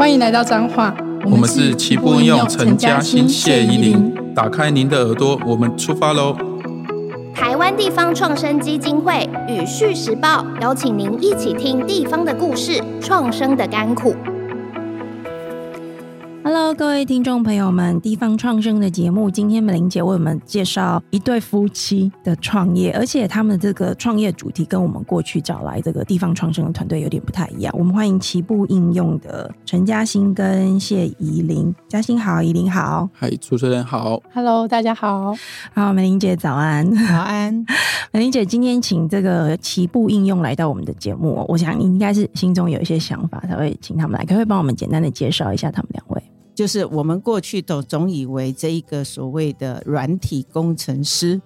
欢迎来到彰化，我们是齐步应用陈嘉欣谢依霖，打开您的耳朵，我们出发喽！台湾地方创生基金会与《续时报》邀请您一起听地方的故事，创生的甘苦。各位听众朋友们，地方创生的节目，今天美玲姐为我们介绍一对夫妻的创业，而且他们这个创业主题跟我们过去找来这个地方创生的团队有点不太一样。我们欢迎奇步应用的陈嘉欣跟谢宜霖，嘉欣好，宜霖好，嗨，主持人好，Hello，大家好，好，美玲姐早安，早安，美玲姐今天请这个奇步应用来到我们的节目，我想你应该是心中有一些想法才会请他们来，可不可以帮我们简单的介绍一下他们两位？就是我们过去都总以为这一个所谓的软体工程师，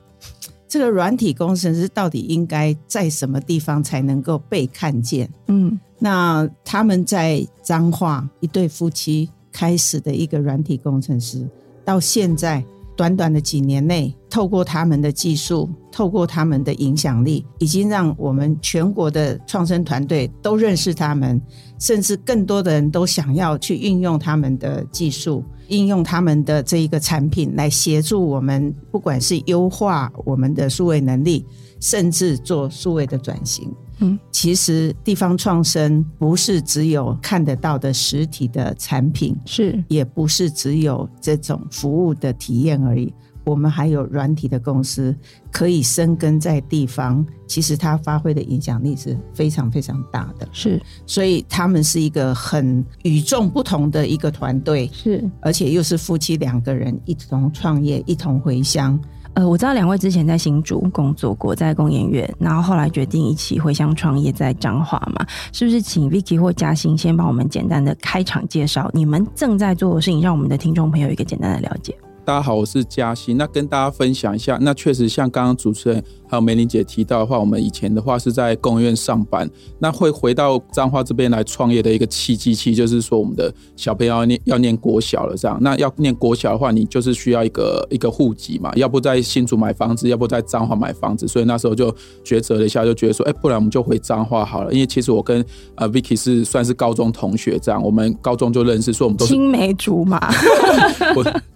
这个软体工程师到底应该在什么地方才能够被看见？嗯，那他们在彰化一对夫妻开始的一个软体工程师，到现在。短短的几年内，透过他们的技术，透过他们的影响力，已经让我们全国的创生团队都认识他们，甚至更多的人都想要去运用他们的技术，应用他们的这一个产品来协助我们，不管是优化我们的数位能力，甚至做数位的转型。嗯，其实地方创生不是只有看得到的实体的产品，是也不是只有这种服务的体验而已。我们还有软体的公司可以生根在地方，其实它发挥的影响力是非常非常大的。是，所以他们是一个很与众不同的一个团队，是，而且又是夫妻两个人一同创业，一同回乡。呃，我知道两位之前在新竹工作过，在工研院，然后后来决定一起回乡创业，在彰化嘛，是不是？请 Vicky 或嘉欣先帮我们简单的开场介绍你们正在做的事情，让我们的听众朋友一个简单的了解。大家好，我是嘉欣。那跟大家分享一下，那确实像刚刚主持人还有梅玲姐提到的话，我们以前的话是在工研院上班，那会回到彰化这边来创业的一个契机，其实就是说我们的小朋友要念要念国小了，这样。那要念国小的话，你就是需要一个一个户籍嘛，要不在新竹买房子，要不在彰化买房子，所以那时候就抉择了一下，就觉得说，哎、欸，不然我们就回彰化好了。因为其实我跟呃 Vicky 是算是高中同学，这样，我们高中就认识，说我们都是青梅竹马。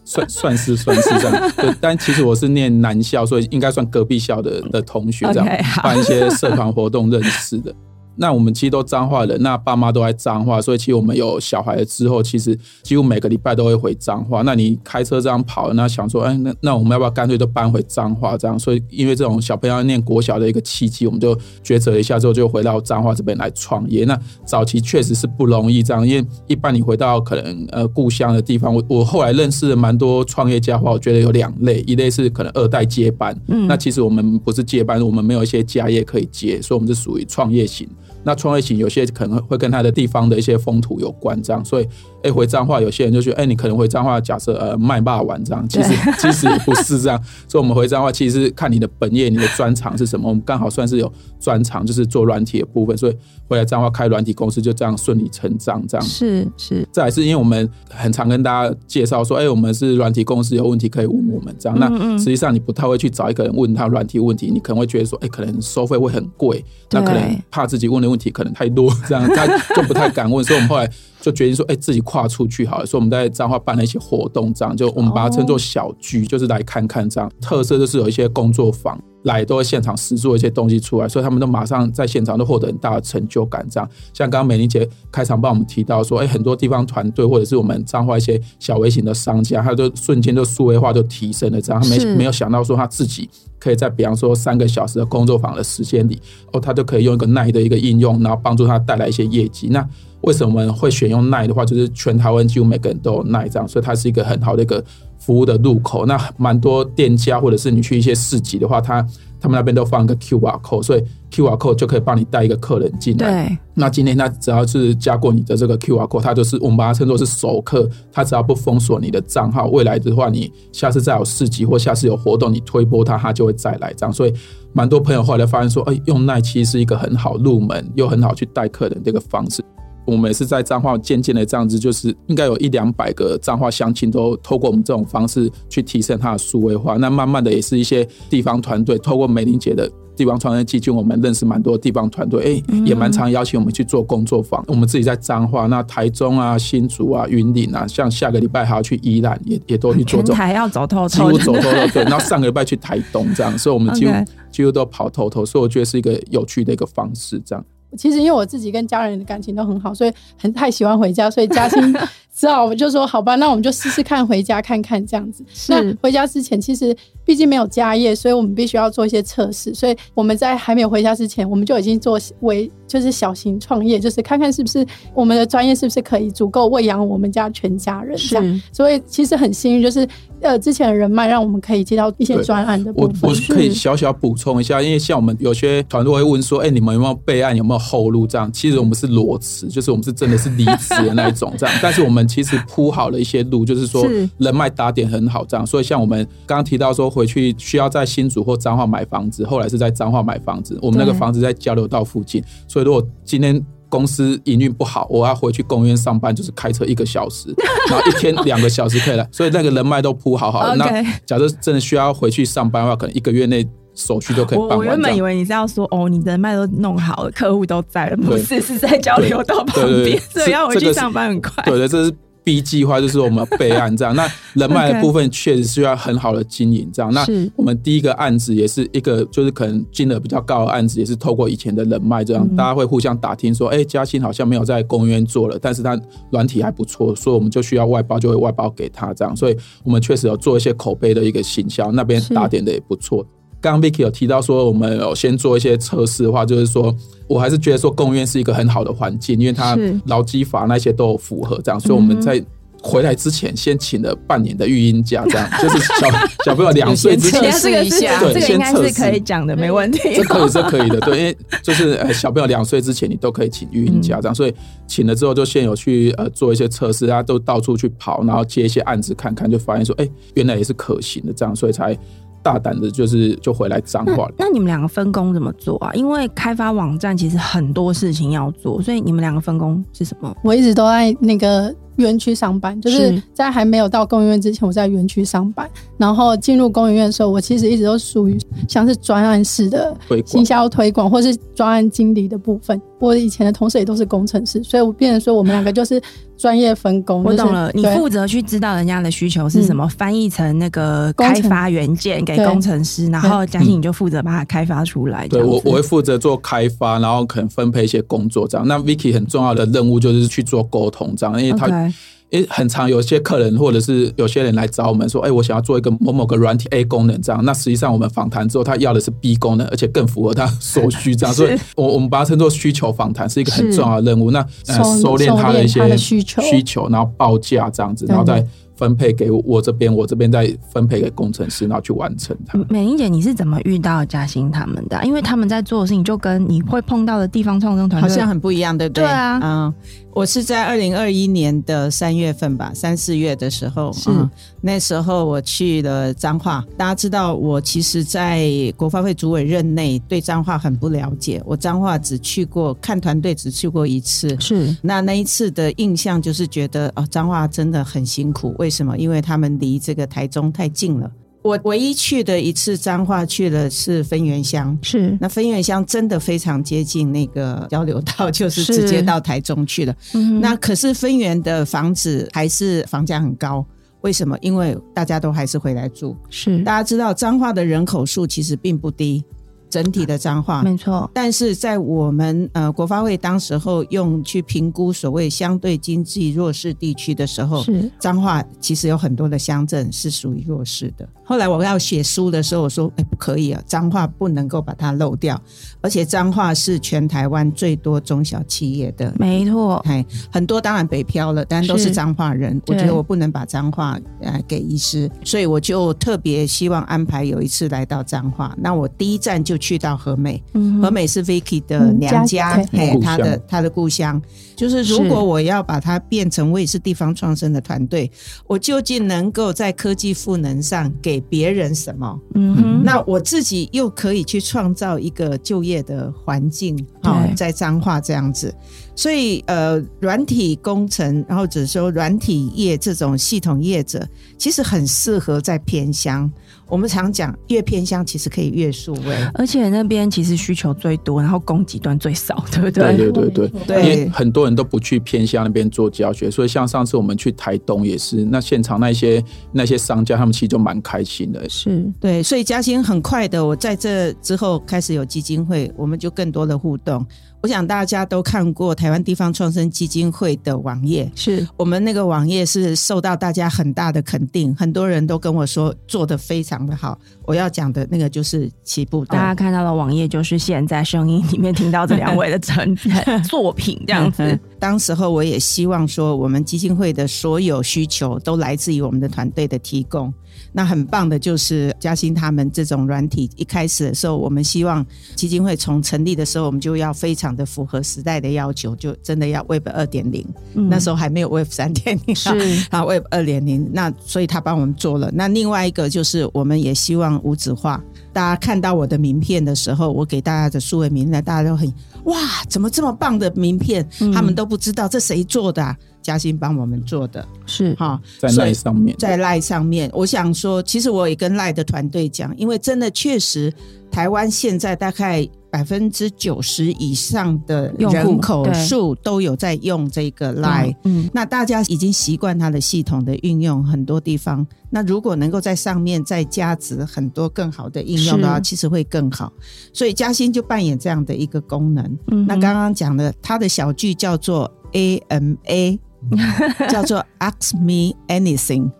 算算是算是这样，对，但其实我是念男校，所以应该算隔壁校的的同学，这样办一些社团活动认识的。那我们其实都彰化人，那爸妈都在彰化，所以其实我们有小孩了之后，其实几乎每个礼拜都会回彰化。那你开车这样跑，那想说，哎，那那我们要不要干脆都搬回彰化这样？所以因为这种小朋友要念国小的一个契机，我们就抉择一下之后，就回到彰化这边来创业。那早期确实是不容易这样，因为一般你回到可能呃故乡的地方，我我后来认识了蛮多创业家的话，我觉得有两类，一类是可能二代接班，嗯，那其实我们不是接班，我们没有一些家业可以接，所以我们是属于创业型。那创业型有些可能会跟他的地方的一些风土有关，这样，所以，哎、欸，回彰化有些人就觉得，哎、欸，你可能回彰化，假设呃卖霸王这样，其实 其实也不是这样，所以我们回彰化其实是看你的本业，你的专长是什么，我们刚好算是有专长，就是做软体的部分，所以回来彰化开软体公司就这样顺理成章，这样。是是。再来是因为我们很常跟大家介绍说，哎、欸，我们是软体公司，有问题可以问我们这样，那实际上你不太会去找一个人问他软体问题，你可能会觉得说，哎、欸，可能收费会很贵，那可能怕自己问的问题可能太多，这样他就不太敢问，所以我们后来。就决定说，哎、欸，自己跨出去好了。所以我们在彰化办了一些活动，这样就我们把它称作小聚，就是来看看这样。特色就是有一些工作坊来，都会现场实做一些东西出来，所以他们都马上在现场都获得很大的成就感。这样，像刚刚美玲姐开场帮我们提到说，哎、欸，很多地方团队或者是我们彰化一些小微型的商家，他就瞬间就数位化就提升了。这样，他没没有想到说他自己可以在比方说三个小时的工作坊的时间里，哦，他就可以用一个 NINE 的一个应用，然后帮助他带来一些业绩。那为什么会选用奈的话，就是全台湾几乎每个人都有 NINE 这样，所以它是一个很好的一个服务的入口。那蛮多店家或者是你去一些市集的话，他他们那边都放一个 QR code，所以 QR code 就可以帮你带一个客人进来。对。那今天他只要是加过你的这个 QR code，他就是我们把它称作是熟客，他只要不封锁你的账号，未来的话你下次再有市集或下次有活动，你推播他，他就会再来这样。所以蛮多朋友后来发现说，哎，用奈其实是一个很好入门又很好去带客人的一个方式。我们也是在彰化渐渐的这样子，就是应该有一两百个彰化乡亲都透过我们这种方式去提升它的数位化。那慢慢的也是一些地方团队透过美玲姐的地方创生基金，我们认识蛮多地方团队，哎、欸，也蛮常邀请我们去做工作坊。我们自己在彰化、那台中啊、新竹啊、云林啊，像下个礼拜还要去宜兰，也也都去做走，还要走透透，几乎走透透。对，然后上个礼拜去台东，这样，所以我们几乎几乎都跑透透，所以我觉得是一个有趣的一个方式，这样。其实因为我自己跟家人的感情都很好，所以很太喜欢回家，所以嘉兴 只好我就说好吧，那我们就试试看回家看看这样子。那回家之前，其实毕竟没有家业，所以我们必须要做一些测试。所以我们在还没有回家之前，我们就已经做为就是小型创业，就是看看是不是我们的专业是不是可以足够喂养我们家全家人这样。所以其实很幸运，就是。呃，之前的人脉让我们可以接到一些专案的部分。我我可以小小补充一下，因为像我们有些团队会问说，哎、欸，你们有没有备案，有没有后路？这样，其实我们是裸辞，就是我们是真的是离职的那一种这样。但是我们其实铺好了一些路，就是说人脉打点很好这样。所以像我们刚刚提到说，回去需要在新竹或彰化买房子，后来是在彰化买房子。我们那个房子在交流道附近，所以如果今天。公司营运不好，我要回去公园上班，就是开车一个小时，然后一天 两个小时可以来，所以那个人脉都铺好好.那假设真的需要回去上班的话，可能一个月内手续都可以办完。我原本以为你是要说哦，你人脉都弄好了，客户都在了，不是是在交流道旁边，所以要回去上班很快。对对，这是。B 计划就是我们备案这样，那人脉的部分确实需要很好的经营这样。那我们第一个案子也是一个，就是可能金额比较高的案子，也是透过以前的人脉这样，大家会互相打听说，哎，嘉兴好像没有在公园做了，但是他软体还不错，所以我们就需要外包，就会外包给他这样。所以我们确实有做一些口碑的一个行销，那边打点的也不错。刚刚 Vicky 有提到说，我们有先做一些测试的话，就是说我还是觉得说，工研院是一个很好的环境，因为它劳基法那些都有符合这样，所以我们在回来之前先请了半年的育婴假，这样 就是小小朋友两岁之前测试一下，对，先测试。可以讲的，没问题，这可以这可以的，对，因为就是呃小朋友两岁之前你都可以请育婴假，这样，所以请了之后就先有去呃做一些测试，大家都到处去跑，然后接一些案子看看，就发现说，哎，原来也是可行的，这样，所以才。大胆的，就是就回来彰化了。那你们两个分工怎么做啊？因为开发网站其实很多事情要做，所以你们两个分工是什么？我一直都在那个。园区上班，就是在还没有到公研院之前，我在园区上班。然后进入公研院的时候，我其实一直都属于像是专案式的行销推广，或是专案经理的部分。我以前的同事也都是工程师，所以我变成说我们两个就是专业分工。我懂了，你负责去知道人家的需求是什么，翻译成那个开发元件给工程师，然后嘉欣你就负责把它开发出来。对，我我会负责做开发，然后可能分配一些工作这样。那 Vicky 很重要的任务就是去做沟通这样，因为他。诶，很常有些客人或者是有些人来找我们说，哎，我想要做一个某某个软体 A 功能这样。那实际上我们访谈之后，他要的是 B 功能，而且更符合他 所需这样。所以，我我们把它称作需求访谈，是一个很重要的任务。那呃，收敛他的一些需求，需求，然后报价这样子，然后再。分配给我这边，我这边再分配给工程师，然后去完成它。美玲姐，你是怎么遇到嘉兴他们的啊？因为他们在做的事情就跟你会碰到的地方创生团队好像很不一样，对不对？对啊，嗯，我是在二零二一年的三月份吧，三四月的时候，是、嗯、那时候我去了彰化。大家知道，我其实，在国发会主委任内，对彰化很不了解。我彰化只去过看团队，只去过一次。是那那一次的印象就是觉得，哦，彰化真的很辛苦。为为什么？因为他们离这个台中太近了。我唯一去的一次彰化去的是分园乡，是那分园乡真的非常接近那个交流道，就是直接到台中去了。那可是分园的房子还是房价很高，为什么？因为大家都还是回来住。是大家知道彰化的人口数其实并不低。整体的脏话没错，但是在我们呃国发会当时候用去评估所谓相对经济弱势地区的时候，是。脏话其实有很多的乡镇是属于弱势的。后来我要写书的时候，我说哎不可以啊，彰化不能够把它漏掉，而且彰化是全台湾最多中小企业的，没错，哎很多当然北漂了，但都是彰化人，我觉得我不能把彰化呃给遗失，所以我就特别希望安排有一次来到彰化，那我第一站就。去到和美，和美是 Vicky 的娘家，嘿，他的他的故乡。就是如果我要把它变成我也是地方创生的团队，我究竟能够在科技赋能上给别人什么？嗯哼，那我自己又可以去创造一个就业的环境，好，在彰化这样子。所以呃，软体工程，然后只是说软体业这种系统业者，其实很适合在偏乡。我们常讲，越偏乡其实可以越数位，而且那边其实需求最多，然后供给端最少，对不对？对对对对，因为很多人都不去偏乡那边做教学，所以像上次我们去台东也是，那现场那些那些商家他们其实就蛮开心的。是对，所以嘉兴很快的，我在这之后开始有基金会，我们就更多的互动。我想大家都看过台湾地方创生基金会的网页，是我们那个网页是受到大家很大的肯定，很多人都跟我说做的非常的好。我要讲的那个就是起步道，大家看到的网页就是现在声音里面听到这两位的成 作品这样子。当时候我也希望说，我们基金会的所有需求都来自于我们的团队的提供。那很棒的就是嘉兴他们这种软体，一开始的时候，我们希望基金会从成立的时候，我们就要非常的符合时代的要求，就真的要 Web 二点零，那时候还没有 Web 三点零，是 啊 Web 二点零，那所以他帮我们做了。那另外一个就是，我们也希望无纸化。大家看到我的名片的时候，我给大家的数位名片，大家都很哇，怎么这么棒的名片？嗯、他们都不知道这谁做的、啊。嘉欣帮我们做的是哈，在赖上面，在赖上面，我想说，其实我也跟赖的团队讲，因为真的确实，台湾现在大概百分之九十以上的人口数都有在用这个 Line，嗯，那大家已经习惯它的系统的运用，很多地方，那如果能够在上面再加值很多更好的应用的话，其实会更好。所以嘉兴就扮演这样的一个功能。嗯，那刚刚讲的，它的小句叫做 AMA。叫做 Ask Me Anything，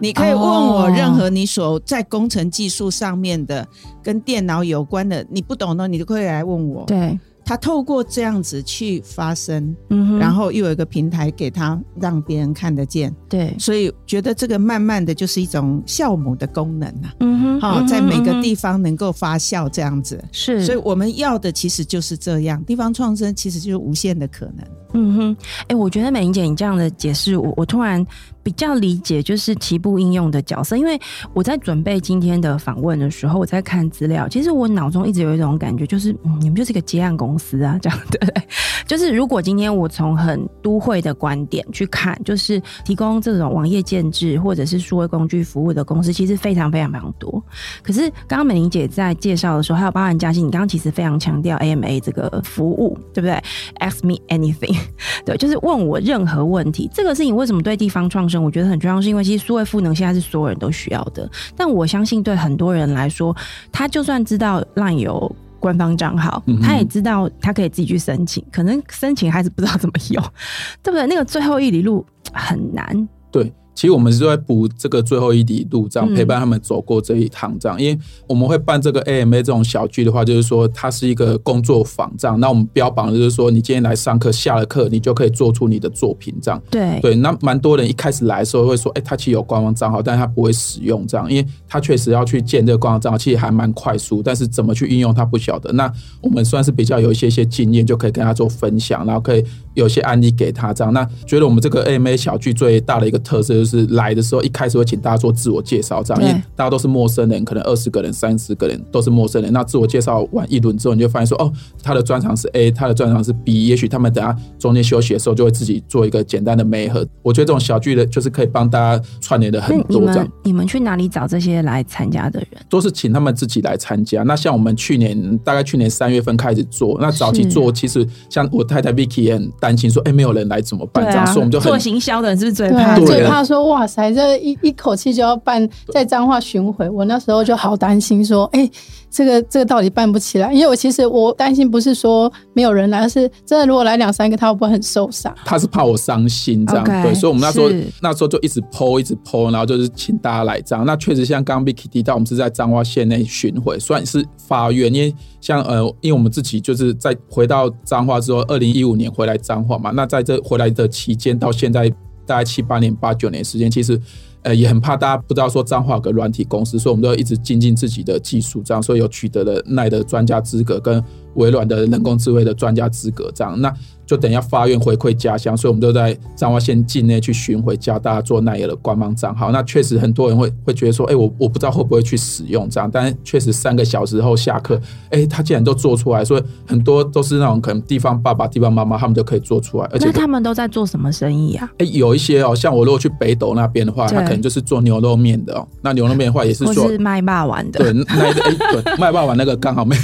你可以问我任何你所在工程技术上面的跟电脑有关的，你不懂的，你都可以来问我。对。他透过这样子去发声，嗯哼，然后又有一个平台给他让别人看得见，对，所以觉得这个慢慢的就是一种酵母的功能啊，嗯哼，好，在每个地方能够发酵这样子，是，所以我们要的其实就是这样，地方创生其实就是无限的可能，嗯哼，哎、我觉得美玲姐你这样的解释，我我突然。比较理解就是起步应用的角色，因为我在准备今天的访问的时候，我在看资料，其实我脑中一直有一种感觉，就是，你们就是一个接案公司啊，这样对不对？就是如果今天我从很都会的观点去看，就是提供这种网页建制或者是数位工具服务的公司，其实非常非常非常多。可是刚刚美玲姐在介绍的时候，还有包含嘉兴，你刚刚其实非常强调 AMA 这个服务，对不对？Ask me anything，对，就是问我任何问题。这个事情为什么对地方创生我觉得很重要？是因为其实数位赋能现在是所有人都需要的，但我相信对很多人来说，他就算知道 LINE 有官方账号，他也知道他可以自己去申请，可能申请还是不知道怎么用，对不对？那个最后一里路很难。对。其实我们是在补这个最后一里路，这样陪伴他们走过这一趟，这样。因为我们会办这个 AMA 这种小聚的话，就是说它是一个工作坊，这样。那我们标榜的就是说，你今天来上课，下了课你就可以做出你的作品，这样。对对。那蛮多人一开始来的时候会说，哎，他其实有官方账号，但是他不会使用，这样，因为他确实要去建这个官方账号，其实还蛮快速，但是怎么去运用他不晓得。那我们算是比较有一些些经验，就可以跟他做分享，然后可以有些案例给他，这样。那觉得我们这个 AMA 小聚最大的一个特色就是来的时候。一开始会请大家做自我介绍，这样，因为大家都是陌生人，可能二十个人、三十个人都是陌生人。那自我介绍完一轮之后，你就发现说，哦，他的专长是 A，他的专长是 B。也许他们等下中间休息的时候，就会自己做一个简单的媒合。我觉得这种小剧的，就是可以帮大家串联的很多。这样，你们去哪里找这些来参加的人？都是请他们自己来参加。那像我们去年，大概去年三月份开始做，那早期做，其实像我太太 Vicky 也很担心说，哎，没有人来怎么办？这样，所以我们就很做行销的人是不是最怕？最怕说，哇塞，这。一一口气就要办在彰化巡回，我那时候就好担心，说，哎、欸，这个这个到底办不起来？因为我其实我担心不是说没有人来，而是真的如果来两三个，他会不会很受伤？他是怕我伤心这样，okay, 对，所以我们那时候那时候就一直 po 一直 po，然后就是请大家来这样。那确实像刚刚 Vicky 提到，我们是在彰化县内巡回，算是发愿，因为像呃，因为我们自己就是在回到彰化之后，二零一五年回来彰化嘛，那在这回来的期间到现在大概七八年、八九年时间，其实。呃，也很怕大家不知道说彰化有个软体公司，所以我们都一直精进自己的技术，这样，所以有取得了耐的专家资格跟微软的人工智慧的专家资格，这样那。就等一下发愿回馈家乡，所以我们就在彰化县境内去巡回教大家做奈尔的官方账号。那确实很多人会会觉得说，哎、欸，我我不知道会不会去使用这样，但确实三个小时后下课，哎、欸，他竟然都做出来，所以很多都是那种可能地方爸爸、地方妈妈他们就可以做出来。而且他们都在做什么生意啊？哎、欸，有一些哦，像我如果去北斗那边的话，他可能就是做牛肉面的哦。那牛肉面的话也是做是卖霸丸的，对，那个哎、欸，对，卖霸丸那个刚好没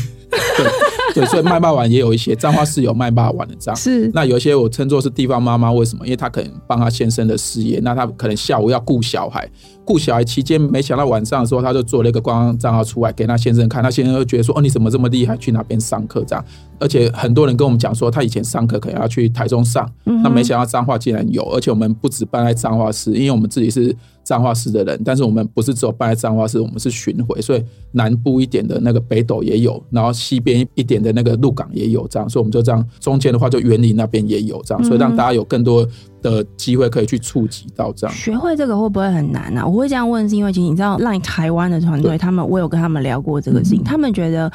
对。对，所以卖霸丸也有一些，彰化是有卖霸丸的这样。是，那有一些我称作是地方妈妈，为什么？因为她可能帮她先生的事业，那她可能下午要顾小孩，顾小孩期间，没想到晚上的时候，她就做了一个官方账号出来给她先生看，她先生就觉得说，哦，你怎么这么厉害，去哪边上课这样？而且很多人跟我们讲说，他以前上课可能要去台中上，那没想到彰化竟然有，而且我们不止办在彰化市，因为我们自己是彰化市的人，但是我们不是只有办在彰化市，我们是巡回，所以南部一点的那个北斗也有，然后西边一点的那个鹿港也有这样，所以我们就这样，中间的话就园林那边也有这样，所以让大家有更多的机会可以去触及到这样。学会这个会不会很难啊？我会这样问是因为其实你知道，让台湾的团队他们，我有跟他们聊过这个事情，他们觉得。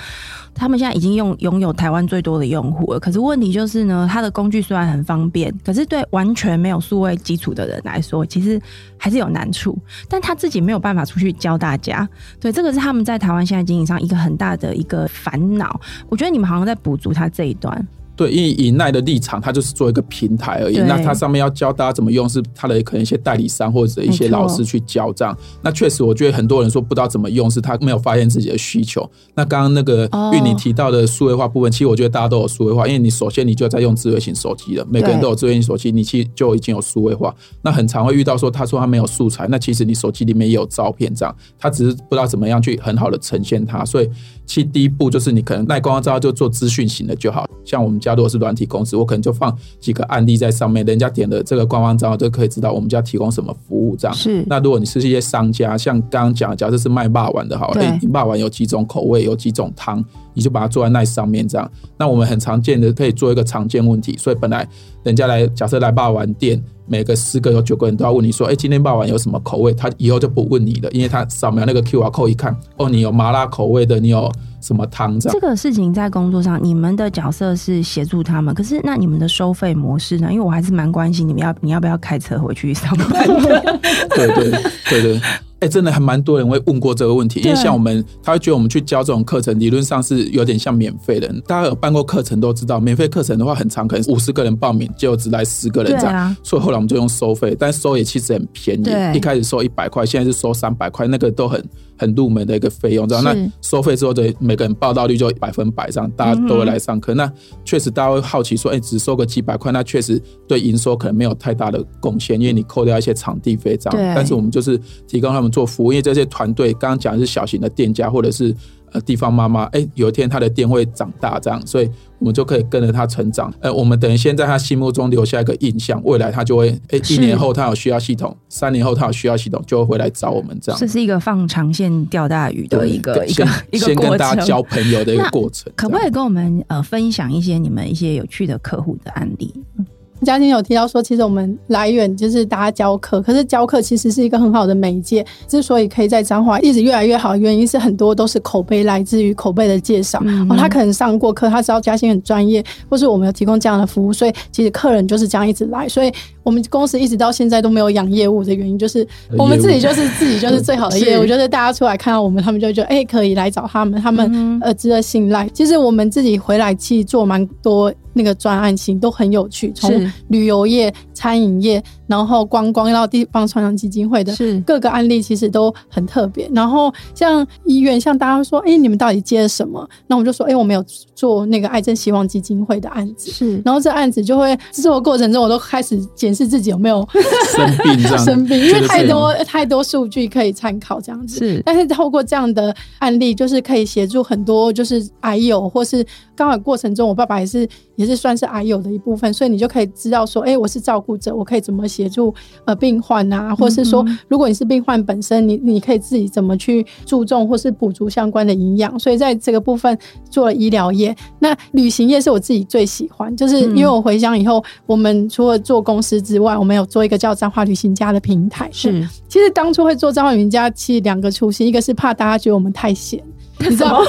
他们现在已经用拥有台湾最多的用户了，可是问题就是呢，它的工具虽然很方便，可是对完全没有数位基础的人来说，其实还是有难处。但他自己没有办法出去教大家，对，这个是他们在台湾现在经营上一个很大的一个烦恼。我觉得你们好像在补足他这一段。对，因为以奈的立场，它就是做一个平台而已。那它上面要教大家怎么用，是他的可能一些代理商或者一些老师去教这样。那确实，我觉得很多人说不知道怎么用，是他没有发现自己的需求。那刚刚那个玉你提到的数位化部分，其实我觉得大家都有数位化，因为你首先你就在用智慧型手机了，每个人都有智慧型手机，你其实就已经有数位化。那很常会遇到说，他说他没有素材，那其实你手机里面也有照片这样，他只是不知道怎么样去很好的呈现它，所以。其实第一步就是你可能奈官方账号就做资讯型的就好，像我们家如果是软体公司，我可能就放几个案例在上面，人家点了这个官方账号就可以知道我们家提供什么服务这样。是。那如果你是一些商家，像刚刚讲，假设是卖霸丸的好，哎，你霸丸有几种口味，有几种汤，你就把它做在那上面这样。那我们很常见的可以做一个常见问题，所以本来人家来假设来霸丸店。每个十个有九个人都要问你说，哎，今天霸王有什么口味？他以后就不问你了，因为他扫描那个 QR code 一看，哦，你有麻辣口味的，你有什么汤？这样。这个事情在工作上，你们的角色是协助他们，可是那你们的收费模式呢？因为我还是蛮关心你们要你要不要开车回去上班的。对对对对。哎、欸，真的还蛮多人会问过这个问题，因为像我们，他会觉得我们去教这种课程，理论上是有点像免费的。大家有办过课程都知道，免费课程的话很长，可能五十个人报名，结果只来十个人这样。啊、所以后来我们就用收费，但收也其实很便宜，一开始收一百块，现在是收三百块，那个都很。很入门的一个费用，这样那收费之后的每个人报到率就百分百，这样大家都会来上课。嗯、那确实大家会好奇说，哎、欸，只收个几百块，那确实对营收可能没有太大的贡献，因为你扣掉一些场地费这样。但是我们就是提供他们做服务，因为这些团队刚刚讲的是小型的店家或者是。呃，地方妈妈，哎、欸，有一天他的店会长大，这样，所以我们就可以跟着他成长。呃，我们等于先在他心目中留下一个印象，未来他就会，哎、欸，一年后他有需要系统，三年后他有需要系统，就会回来找我们这样。这是一个放长线钓大鱼的一个一个 一个先跟大家交朋友的一个过程。可不可以跟我们呃分享一些你们一些有趣的客户的案例？嘉欣有提到说，其实我们来源就是大家教课，可是教课其实是一个很好的媒介。之所以可以在彰化一直越来越好，原因是很多都是口碑来自于口碑的介绍。嗯、哦，他可能上过课，他知道嘉欣很专业，或是我们有提供这样的服务，所以其实客人就是这样一直来。所以我们公司一直到现在都没有养业务的原因，就是我们自己就是自己就是 最好的业务，就是大家出来看到我们，他们就觉得哎、欸、可以来找他们，他们呃值得信赖。其实我们自己回来去做蛮多。那个专案型都很有趣，从旅游业、餐饮业，然后观光到地方创生基金会的各个案例，其实都很特别。然后像医院，像大家说，哎、欸，你们到底接了什么？那我们就说，哎、欸，我们有做那个癌症希望基金会的案子。是，然后这案子就会制作过程中，我都开始检视自己有没有生病，生病，因为太多太多数据可以参考这样子。是，但是透过这样的案例，就是可以协助很多，就是癌友或是刚好过程中，我爸爸也是也。是算是癌友的一部分，所以你就可以知道说，哎、欸，我是照顾者，我可以怎么协助呃病患啊，或是说，如果你是病患本身，你你可以自己怎么去注重或是补足相关的营养。所以在这个部分做了医疗业，那旅行业是我自己最喜欢，就是因为我回乡以后，我们除了做公司之外，我们有做一个叫彰化旅行家的平台。是，其实当初会做彰化旅行家，其实两个初心，一个是怕大家觉得我们太闲。你知道吗？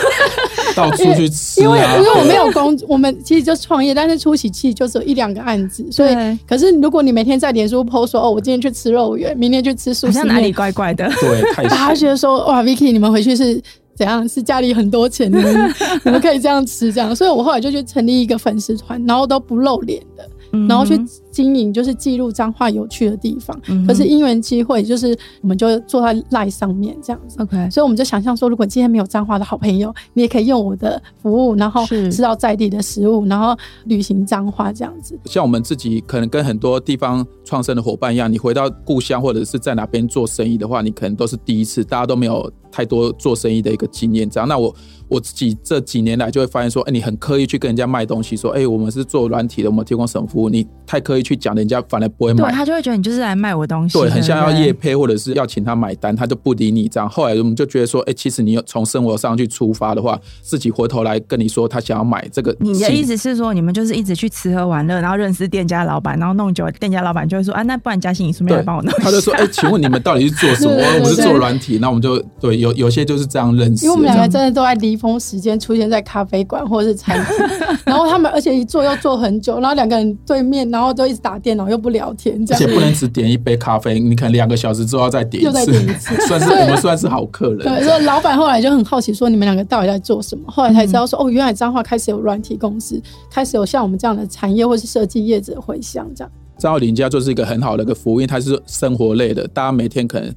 到处去吃啊，因为因为我没有 工，我们其实就创业，但是初期其实就只有一两个案子，所以可是如果你每天在脸书 po 说哦，我今天去吃肉圆，明天去吃素食，好像哪里怪怪的。对，大家觉得说哇，Vicky，你们回去是怎样？是家里很多钱，你们你们可以这样吃这样，所以我后来就去成立一个粉丝团，然后都不露脸的。然后去经营，就是记录彰化有趣的地方。嗯、可是因缘机会，就是我们就坐在赖上面这样子。OK，所以我们就想象说，如果今天没有彰化的好朋友，你也可以用我的服务，然后吃到在地的食物，然后旅行彰化这样子。像我们自己可能跟很多地方创生的伙伴一样，你回到故乡或者是在哪边做生意的话，你可能都是第一次，大家都没有太多做生意的一个经验。这样，那我。我自己这几年来就会发现说，哎，你很刻意去跟人家卖东西，说，哎，我们是做软体的，我们提供什么服务？你太刻意去讲，人家反而不会买。对，他就会觉得你就是来卖我东西。对，很像要业配或者是要请他买单，他就不理你这样。后来我们就觉得说，哎，其实你从生活上去出发的话，自己回头来跟你说他想要买这个。你的意思是说，你们就是一直去吃喝玩乐，然后认识店家老板，然后弄久了，店家老板就会说，啊，那不然嘉欣你顺便来帮我弄。他就说，哎，请问你们到底是做什么？我们是做软体，那我们就对有有些就是这样认识。因为我们两个真的都在离峰时间出现。在咖啡馆或者是餐厅，然后他们而且一坐要坐很久，然后两个人对面，然后都一直打电脑又不聊天，这样。而且不能只点一杯咖啡，你可能两个小时之后再点一次，又再点一次，算是我们算是好客人。对，所以老板后来就很好奇，说你们两个到底在做什么？后来才知道说，哦，原来彰化开始有软体公司，开始有像我们这样的产业或是设计业者回乡这样。彰化旅行家就是一个很好的一个服务，因为它是生活类的，大家每天可能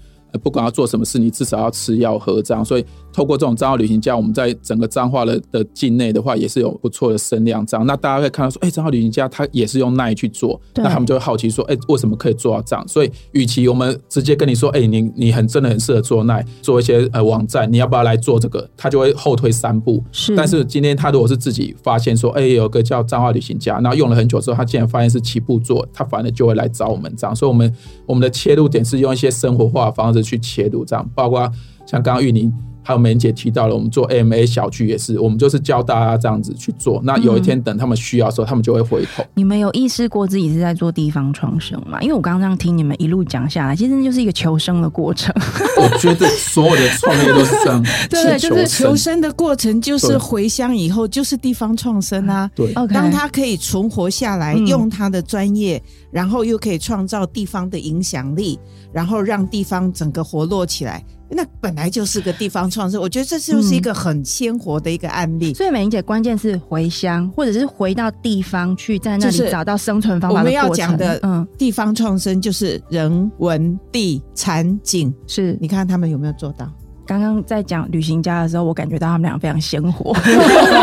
不管要做什么事，你至少要吃药喝这样，所以。透过这种彰化旅行家，我们在整个彰化的的境内的话，也是有不错的声量。这样，那大家会看到说，哎、欸，彰化旅行家他也是用奈去做，那他们就会好奇说，哎、欸，为什么可以做到这样？所以，与其我们直接跟你说，哎、欸，你你很真的很适合做奈，做一些呃网站，你要不要来做这个？他就会后退三步。是。但是今天他如果是自己发现说，哎、欸，有个叫彰化旅行家，然后用了很久之后，他竟然发现是起步做，他反而就会来找我们这样。所以，我们我们的切入点是用一些生活化的方式去切入这样，包括像刚刚玉宁。还有梅姐提到了，我们做 AMA 小区也是，我们就是教大家这样子去做。那有一天等他们需要的时候，嗯、他们就会回头。你们有意识过自己是在做地方创生吗？因为我刚刚这样听你们一路讲下来，其实就是一个求生的过程。我觉得所有的创业都是这样，对，就是求生的过程，就是回乡以后就是地方创生啊。对，当他可以存活下来，用他的专业，然后又可以创造地方的影响力，然后让地方整个活络起来。那本来就是个地方创生，我觉得这就是一个很鲜活的一个案例。嗯、所以美玲姐关键是回乡，或者是回到地方去，在那里找到生存方法。我们要讲的，嗯，地方创生就是人文地产景，是你看他们有没有做到？刚刚在讲旅行家的时候，我感觉到他们俩非常鲜活，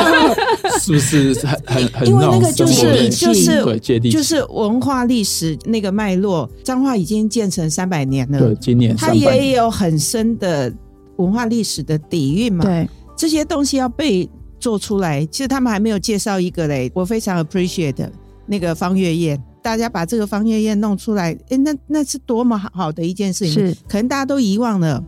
是不是很很很？因为那个就是就是对接地就是文化历史那个脉络。彰化已经建成三百年了，对，今年它也有很深的文化历史的底蕴嘛。对，这些东西要被做出来。其实他们还没有介绍一个嘞，我非常 appreciate 那个方月宴，大家把这个方月宴弄出来，哎，那那是多么好的一件事情，是可能大家都遗忘了。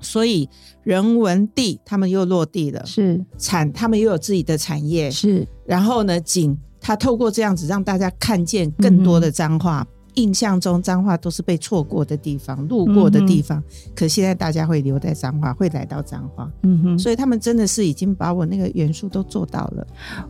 所以人文地他们又落地了，是。产他们又有自己的产业，是。然后呢景他透过这样子让大家看见更多的脏话。嗯印象中彰化都是被错过的地方，路过的地方。嗯、可现在大家会留在彰化，会来到彰化。嗯哼，所以他们真的是已经把我那个元素都做到了。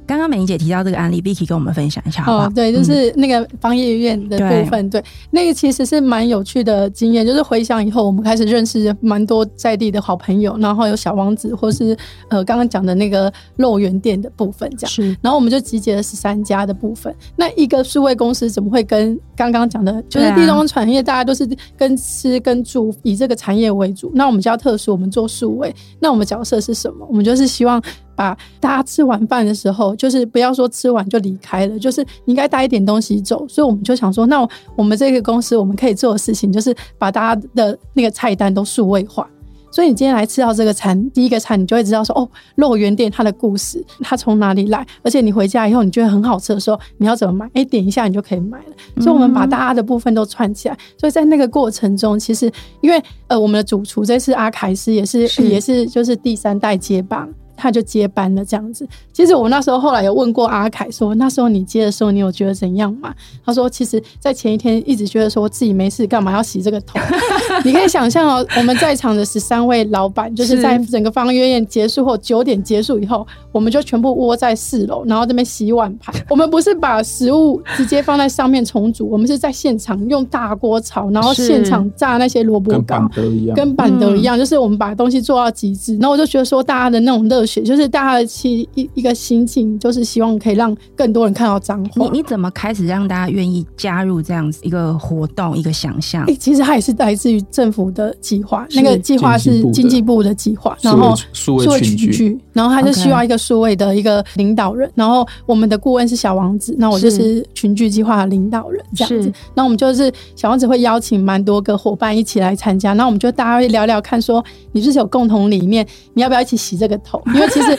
刚刚美玲姐提到这个案例，Vicky 跟我们分享一下好不好？哦，对，就是那个芳月宴的部分。对，对，那个其实是蛮有趣的经验。就是回想以后，我们开始认识蛮多在地的好朋友，然后有小王子，或是呃刚刚讲的那个肉圆店的部分，这样。是。然后我们就集结了十三家的部分。那一个数位公司怎么会跟刚刚讲？的就是地中产业，大家都是跟吃跟住以这个产业为主。那我们比较特殊，我们做数位。那我们角色是什么？我们就是希望把大家吃完饭的时候，就是不要说吃完就离开了，就是你应该带一点东西走。所以我们就想说，那我们这个公司我们可以做的事情，就是把大家的那个菜单都数位化。所以你今天来吃到这个餐，第一个餐你就会知道说哦，肉圆店它的故事，它从哪里来，而且你回家以后你觉得很好吃的时候，你要怎么买？哎，点一下你就可以买了。所以我们把大家的部分都串起来。所以在那个过程中，其实因为呃，我们的主厨这次阿凯斯也是，是也是就是第三代接棒。他就接班了这样子。其实我那时候后来有问过阿凯说，那时候你接的时候，你有觉得怎样吗？他说，其实，在前一天一直觉得说自己没事，干嘛要洗这个头？你可以想象哦，我们在场的十三位老板，就是在整个方约宴结束后九点结束以后，我们就全部窝在四楼，然后这边洗碗盘。我们不是把食物直接放在上面重组，我们是在现场用大锅炒，然后现场炸那些萝卜糕，跟板德一样，就是我们把东西做到极致。然后我就觉得说，大家的那种热血，就是大家的气一一个心情，就是希望可以让更多人看到脏话。你你怎么开始让大家愿意加入这样子一个活动，一个想象？欸，其实它也是来自于政府的计划，那个计划是经济部的计划，然后数位群聚，然后他就需要一个数位的一个领导人，然后我们的顾问是小王子，那我就是群聚计划的领导人这样子。那我们就是小王子会邀请蛮多个伙伴一起来参加，那我们就大家会聊聊看，说你是不是有共同理念，你要不要一起洗这个头？因为其实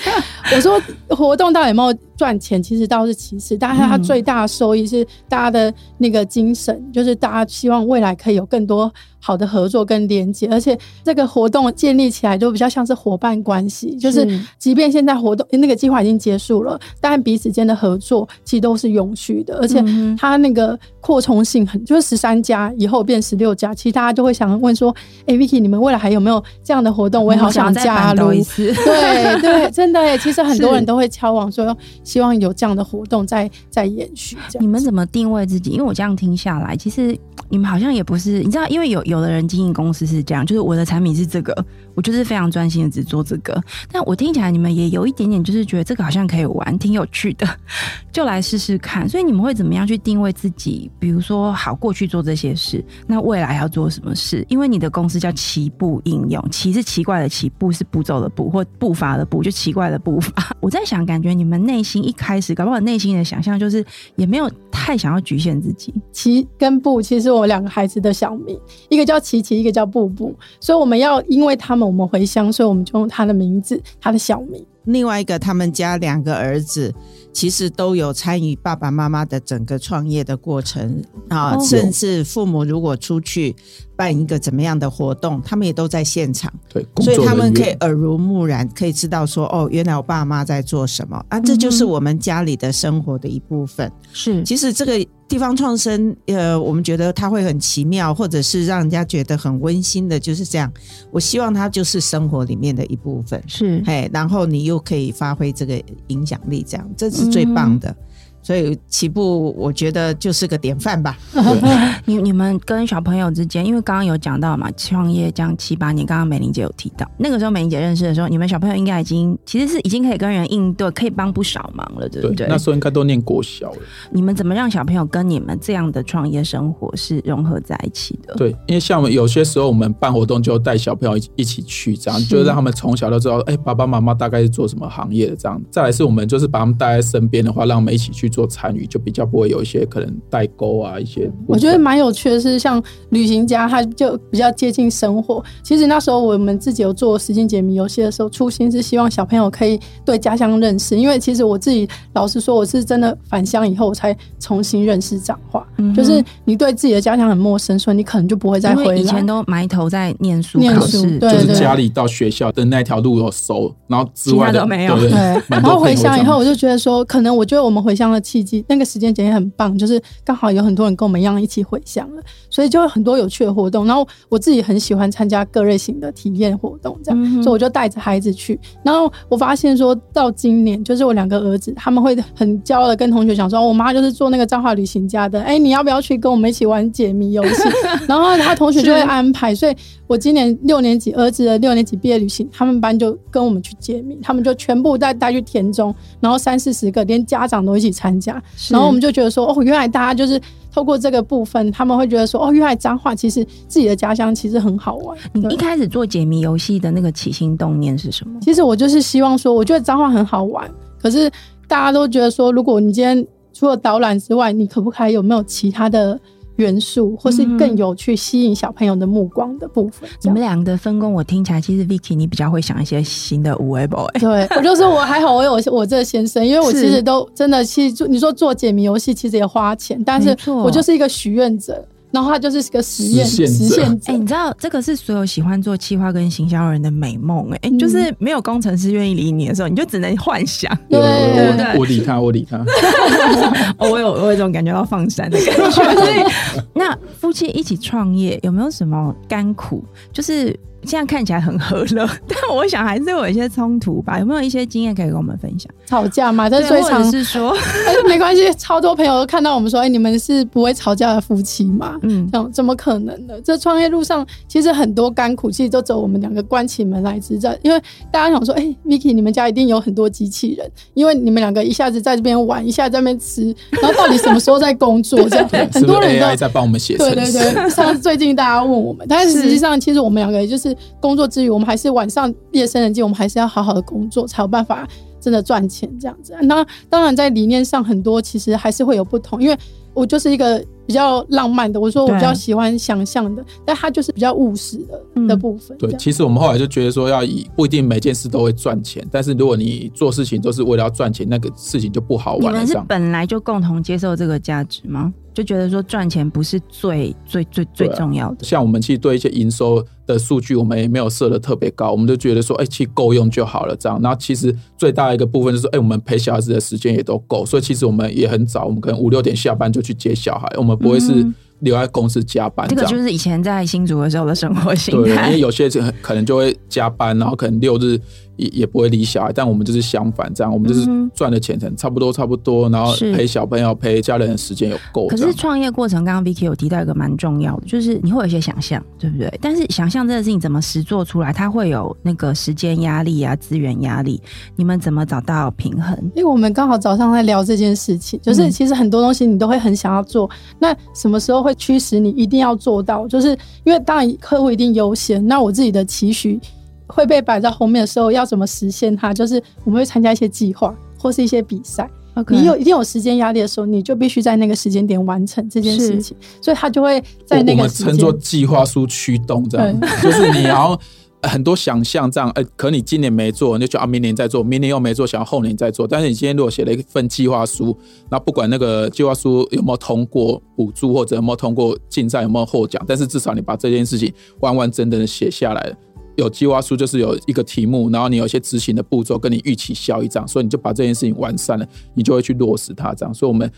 我说活动到底有没有赚钱，其实倒是其次，但是它最大的收益是大家的那个精神，就是大家希望未来可以有更多。好的合作跟连接，而且这个活动建立起来就比较像是伙伴关系，就是即便现在活动那个计划已经结束了，但彼此间的合作其实都是永续的，而且它那个扩充性很，就是十三家以后变十六家，其实大家就会想问说，哎、欸、，Vicky，你们未来还有没有这样的活动？我也好想加入。对对，真的，其实很多人都会敲网说，希望有这样的活动在在延续。你们怎么定位自己？因为我这样听下来，其实你们好像也不是，你知道，因为有。有的人经营公司是这样，就是我的产品是这个，我就是非常专心的只做这个。但我听起来你们也有一点点，就是觉得这个好像可以玩，挺有趣的，就来试试看。所以你们会怎么样去定位自己？比如说，好，过去做这些事，那未来要做什么事？因为你的公司叫奇步应用，奇是奇怪的奇，步是步骤的步或步伐的步，就奇怪的步伐。我在想，感觉你们内心一开始，搞不好内心的想象就是也没有太想要局限自己。奇跟步其实我两个孩子的小名。一个叫琪琪，一个叫布布，所以我们要因为他们，我们回乡，所以我们就用他的名字，他的小名。另外一个，他们家两个儿子其实都有参与爸爸妈妈的整个创业的过程啊，哦、甚至父母如果出去办一个怎么样的活动，他们也都在现场。对，所以他们可以耳濡目染，可以知道说，哦，原来我爸妈在做什么啊，这就是我们家里的生活的一部分。是、嗯，其实这个。地方创生，呃，我们觉得它会很奇妙，或者是让人家觉得很温馨的，就是这样。我希望它就是生活里面的一部分，是，嘿，然后你又可以发挥这个影响力，这样，这是最棒的。所以起步，我觉得就是个典范吧。你你们跟小朋友之间，因为刚刚有讲到嘛，创业这样七八年，刚刚美玲姐有提到，那个时候美玲姐认识的时候，你们小朋友应该已经其实是已经可以跟人应对，可以帮不少忙了，对不对？对，那时候应该都念国小了。你们怎么让小朋友跟你们这样的创业生活是融合在一起的？对，因为像我们有些时候我们办活动就带小朋友一起去，这样就让他们从小都知道，哎、欸，爸爸妈妈大概是做什么行业的这样。再来是我们就是把他们带在身边的话，让我们一起去。做参与就比较不会有一些可能代沟啊，一些我觉得蛮有趣的是，像旅行家他就比较接近生活。其实那时候我们自己有做时间解谜游戏的时候，初心是希望小朋友可以对家乡认识。因为其实我自己老实说，我是真的返乡以后我才重新认识彰化。嗯、就是你对自己的家乡很陌生，所以你可能就不会再回来。以前都埋头在念书、念书，对，就是家里到学校的那条路有熟，然后之外的都没有。对，然后回乡以后，我就觉得说，可能我觉得我们回乡的契机，那个时。时间点也很棒，就是刚好有很多人跟我们一样一起回乡了，所以就有很多有趣的活动。然后我自己很喜欢参加各类型的体验活动，这样，嗯、所以我就带着孩子去。然后我发现说到今年，就是我两个儿子他们会很骄傲的跟同学讲说，我妈就是做那个彰化旅行家的，哎、欸，你要不要去跟我们一起玩解谜游戏？然后他同学就会安排，所以我今年六年级儿子的六年级毕业旅行，他们班就跟我们去解谜，他们就全部带带去田中，然后三四十个，连家长都一起参加，然后。我们就觉得说，哦，原来大家就是透过这个部分，他们会觉得说，哦，原来彰化其实自己的家乡其实很好玩。你一开始做解谜游戏的那个起心动念是什么？其实我就是希望说，我觉得彰化很好玩，可是大家都觉得说，如果你今天除了导览之外，你可不可以有没有其他的？元素，或是更有趣、吸引小朋友的目光的部分。你们两个的分工，我听起来其实 Vicky 你比较会想一些新的五 A boy。对，我就说我还好，我有我这个先生，因为我其实都真的，去做你说做解谜游戏其实也花钱，但是我就是一个许愿者。然后他就是个实验实现者。哎，你知道这个是所有喜欢做企划跟行销人的美梦哎、欸，就是没有工程师愿意理你的时候，你就只能幻想。对对对，我理他，我理他。我有我有一种感觉到放闪的感觉。所以，那夫妻一起创业有没有什么甘苦？就是。现在看起来很和乐，但我想还是有一些冲突吧。有没有一些经验可以跟我们分享？吵架嘛，但是最常是说，但是，没关系。超多朋友都看到我们说，哎、欸，你们是不会吵架的夫妻嘛？嗯，这样怎么可能呢？这创业路上其实很多甘苦，其实都走我们两个关起门来支撑。因为大家想说，哎、欸、，Vicky，你们家一定有很多机器人，因为你们两个一下子在这边玩，一下子在那边吃，然后到底什么时候在工作？这样很多人都在帮我们写。对对对，像最近大家问我们，但是实际上其实我们两个也工作之余，我们还是晚上夜深人静，我们还是要好好的工作，才有办法真的赚钱这样子。那当然，在理念上很多其实还是会有不同，因为我就是一个比较浪漫的，我说我比较喜欢想象的，但他就是比较务实的、嗯、的部分。对，其实我们后来就觉得说，要以不一定每件事都会赚钱，但是如果你做事情都是为了要赚钱，那个事情就不好玩了。你们是本来就共同接受这个价值吗？就觉得说赚钱不是最最最最重要的。像我们其实对一些营收的数据，我们也没有设的特别高，我们就觉得说，哎、欸，其实够用就好了。这样，然后其实最大的一个部分就是，哎、欸，我们陪小孩子的时间也都够，所以其实我们也很早，我们可能五六点下班就去接小孩，我们不会是留在公司加班这。这个就是以前在新竹的时候的生活形态。对，因为有些人可能就会加班，然后可能六日。也也不会理小孩，但我们就是相反，这样我们就是赚的钱才差不多差不多，然后陪小朋友陪家人的时间有够。可是创业过程，刚刚 Vicky 有提到一个蛮重要的，就是你会有一些想象，对不对？但是想象这个事情怎么实做出来，它会有那个时间压力啊、资源压力，你们怎么找到平衡？因为我们刚好早上在聊这件事情，就是其实很多东西你都会很想要做，那什么时候会驱使你一定要做到？就是因为当然客户一定优先，那我自己的期许。会被摆在后面的时候，要怎么实现它？就是我们会参加一些计划或是一些比赛。Okay. 你有一定有时间压力的时候，你就必须在那个时间点完成这件事情。所以他就会在那个时间我们称作计划书驱动，这样就是你要很多想象，这样哎，可你今年没做，你就觉得啊，明年再做，明年又没做，想要后年再做。但是你今天如果写了一份计划书，那不管那个计划书有没有通过补助或者有没有通过竞赛，有没有获奖，但是至少你把这件事情完完整整的写下来了。有计划书就是有一个题目，然后你有一些执行的步骤，跟你预期效益这样，所以你就把这件事情完善了，你就会去落实它这样。所以我们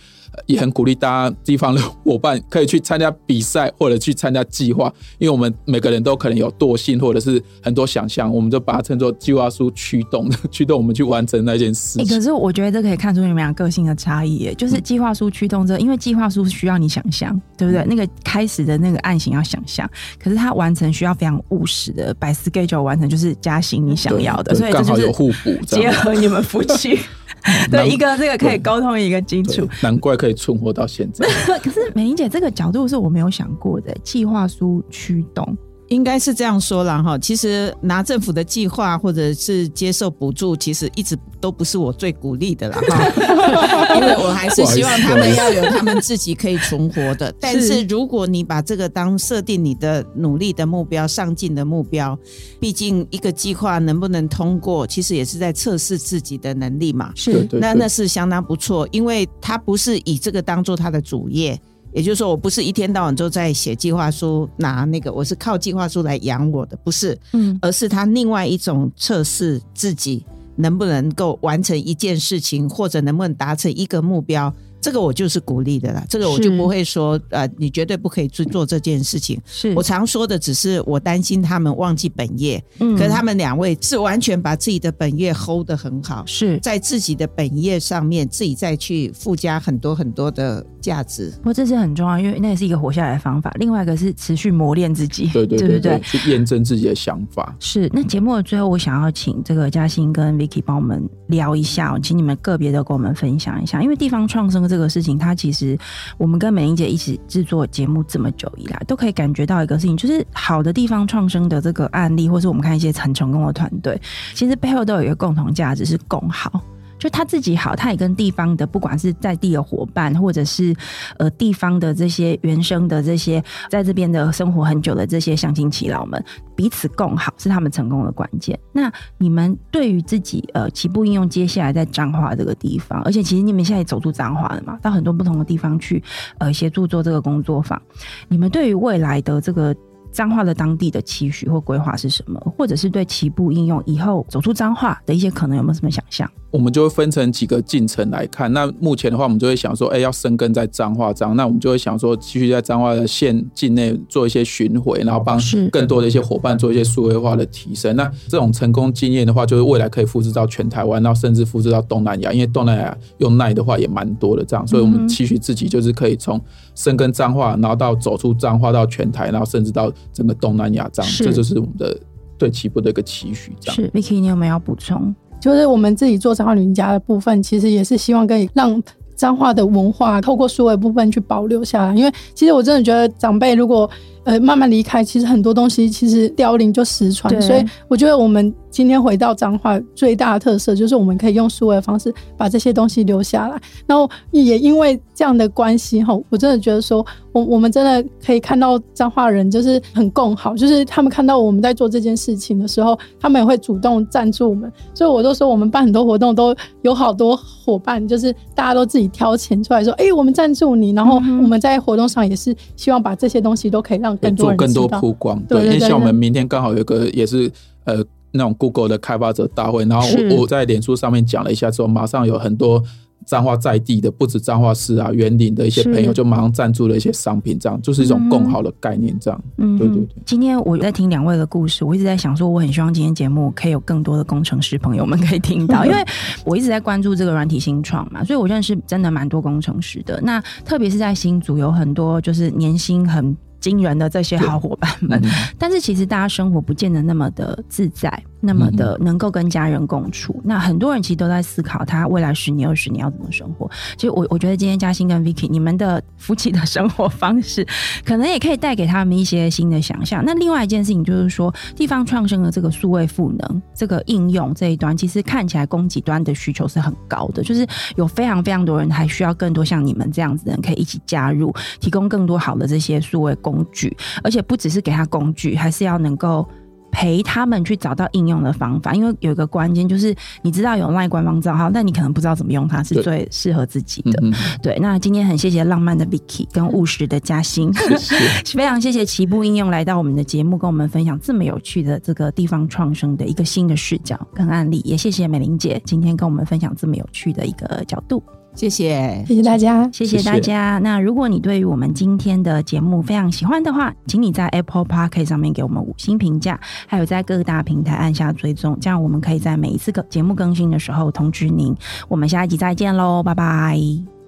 也很鼓励大家地方的伙伴可以去参加比赛或者去参加计划，因为我们每个人都可能有惰性或者是很多想象，我们就把它称作计划书驱动的，驱动我们去完成那件事情。欸，可是我觉得这可以看出你们俩个性的差异，就是计划书驱动这，因为计划书需要你想象，对不对？那个开始的那个案型要想象，可是它完成需要非常务实的百思。Schedule 完成就是加薪你想要的，所以刚好有互补，结合你们夫妻 对一个这个可以沟通一个基础，难怪可以存活到现在。可是美玲姐这个角度是我没有想过的，计划书驱动。应该是这样说了哈，其实拿政府的计划或者是接受补助，其实一直都不是我最鼓励的啦哈，因为我还是希望他们要有他们自己可以存活的。但是如果你把这个当设定你的努力的目标、上进的目标，毕竟一个计划能不能通过，其实也是在测试自己的能力嘛。是，那那是相当不错，因为他不是以这个当做他的主业。也就是说，我不是一天到晚都在写计划书，拿那个，我是靠计划书来养我的，不是，嗯，而是他另外一种测试自己能不能够完成一件事情，或者能不能达成一个目标。这个我就是鼓励的啦，这个我就不会说呃，你绝对不可以去做这件事情。是我常说的，只是我担心他们忘记本业。嗯，可是他们两位是完全把自己的本业 hold 得很好，是在自己的本业上面自己再去附加很多很多的价值。不过这是很重要，因为那也是一个活下来的方法。另外一个是持续磨练自己，对对对对，对，去验证自己的想法。是。那节目的最后，我想要请这个嘉欣跟 Vicky 帮我们聊一下，请你们个别的跟我们分享一下，因为地方创生这个事情，它其实。我们跟美玲姐一起制作节目这么久以来，都可以感觉到一个事情，就是好的地方创生的这个案例，或是我们看一些很成功的团队，其实背后都有一个共同价值，是共好。就他自己好，他也跟地方的不管是在地的伙伴，或者是呃地方的这些原生的这些在这边的生活很久的这些乡亲耆老们彼此共好，是他们成功的关键。那你们对于自己呃起步应用接下来在彰化这个地方，而且其实你们现在也走出彰化了嘛，到很多不同的地方去呃协助做这个工作坊，你们对于未来的这个。彰化的当地的期许或规划是什么？或者是对起步应用以后走出彰化的一些可能有没有什么想象？我们就会分成几个进程来看。那目前的话，我们就会想说，哎、欸，要生根在彰化这样，那我们就会想说，继续在彰化的县境内做一些巡回，然后帮更多的一些伙伴做一些数位化的提升。那这种成功经验的话，就是未来可以复制到全台湾，然后甚至复制到东南亚，因为东南亚用耐的话也蛮多的这样，所以我们期许自己就是可以从生根彰化，然后到走出彰化到全台，然后甚至到整个东南亚这样，这就是我们的对起步的一个期许。这样是 Vicky，你有没有要补充？就是我们自己做彰化林家的部分，其实也是希望可以让彰化的文化透过数位部分去保留下来。因为其实我真的觉得长辈如果呃慢慢离开，其实很多东西其实凋零就失传。所以我觉得我们。今天回到彰化，最大的特色就是我们可以用数位的方式把这些东西留下来。然后也因为这样的关系哈，我真的觉得说，我我们真的可以看到彰化人就是很共好，就是他们看到我们在做这件事情的时候，他们也会主动赞助我们。所以我都说，我们办很多活动都有好多伙伴，就是大家都自己挑钱出来说，哎、欸，我们赞助你。然后我们在活动上也是希望把这些东西都可以让更多人做更多曝光。对，对，对，对，因为像我们明天刚好有一个也是呃。那种 Google 的开发者大会，然后我我在脸书上面讲了一下之后，马上有很多彰化在地的，不止彰化市啊、园林的一些朋友，就马上赞助了一些商品，这样就是一种共好的概念，这样。嗯，对对对。今天我在听两位的故事，我一直在想说，我很希望今天节目可以有更多的工程师朋友们可以听到，因为我一直在关注这个软体新创嘛，所以我认识真的蛮多工程师的。那特别是在新竹，有很多就是年薪很惊人的这些好伙伴们，但是其实大家生活不见得那么的自在。那么的能够跟家人共处，嗯，那很多人其实都在思考他未来十年、二十年要怎么生活。其实我我觉得今天嘉欣跟 Vicky 你们的夫妻的生活方式，可能也可以带给他们一些新的想象。那另外一件事情就是说，地方创生的这个数位赋能这个应用这一端，其实看起来供给端的需求是很高的，就是有非常非常多人还需要更多像你们这样子的人可以一起加入，提供更多好的这些数位工具，而且不只是给他工具，还是要能够。陪他们去找到应用的方法，因为有一个关键就是，你知道有 LINE 官方账号，但你可能不知道怎么用它是最适合自己的。对，那今天很谢谢浪漫的 Vicky 跟务实的嘉欣，非常谢谢齐步应用来到我们的节目，跟我们分享这么有趣的这个地方创生的一个新的视角跟案例，也谢谢美玲姐今天跟我们分享这么有趣的一个角度。谢谢，谢谢大家，谢谢大家。那如果你对于我们今天的节目非常喜欢的话，请你在 Apple Podcast 上面给我们五星评价，还有在各大平台按下追踪，这样我们可以在每一次个节目更新的时候通知您。我们下一集再见喽，拜拜。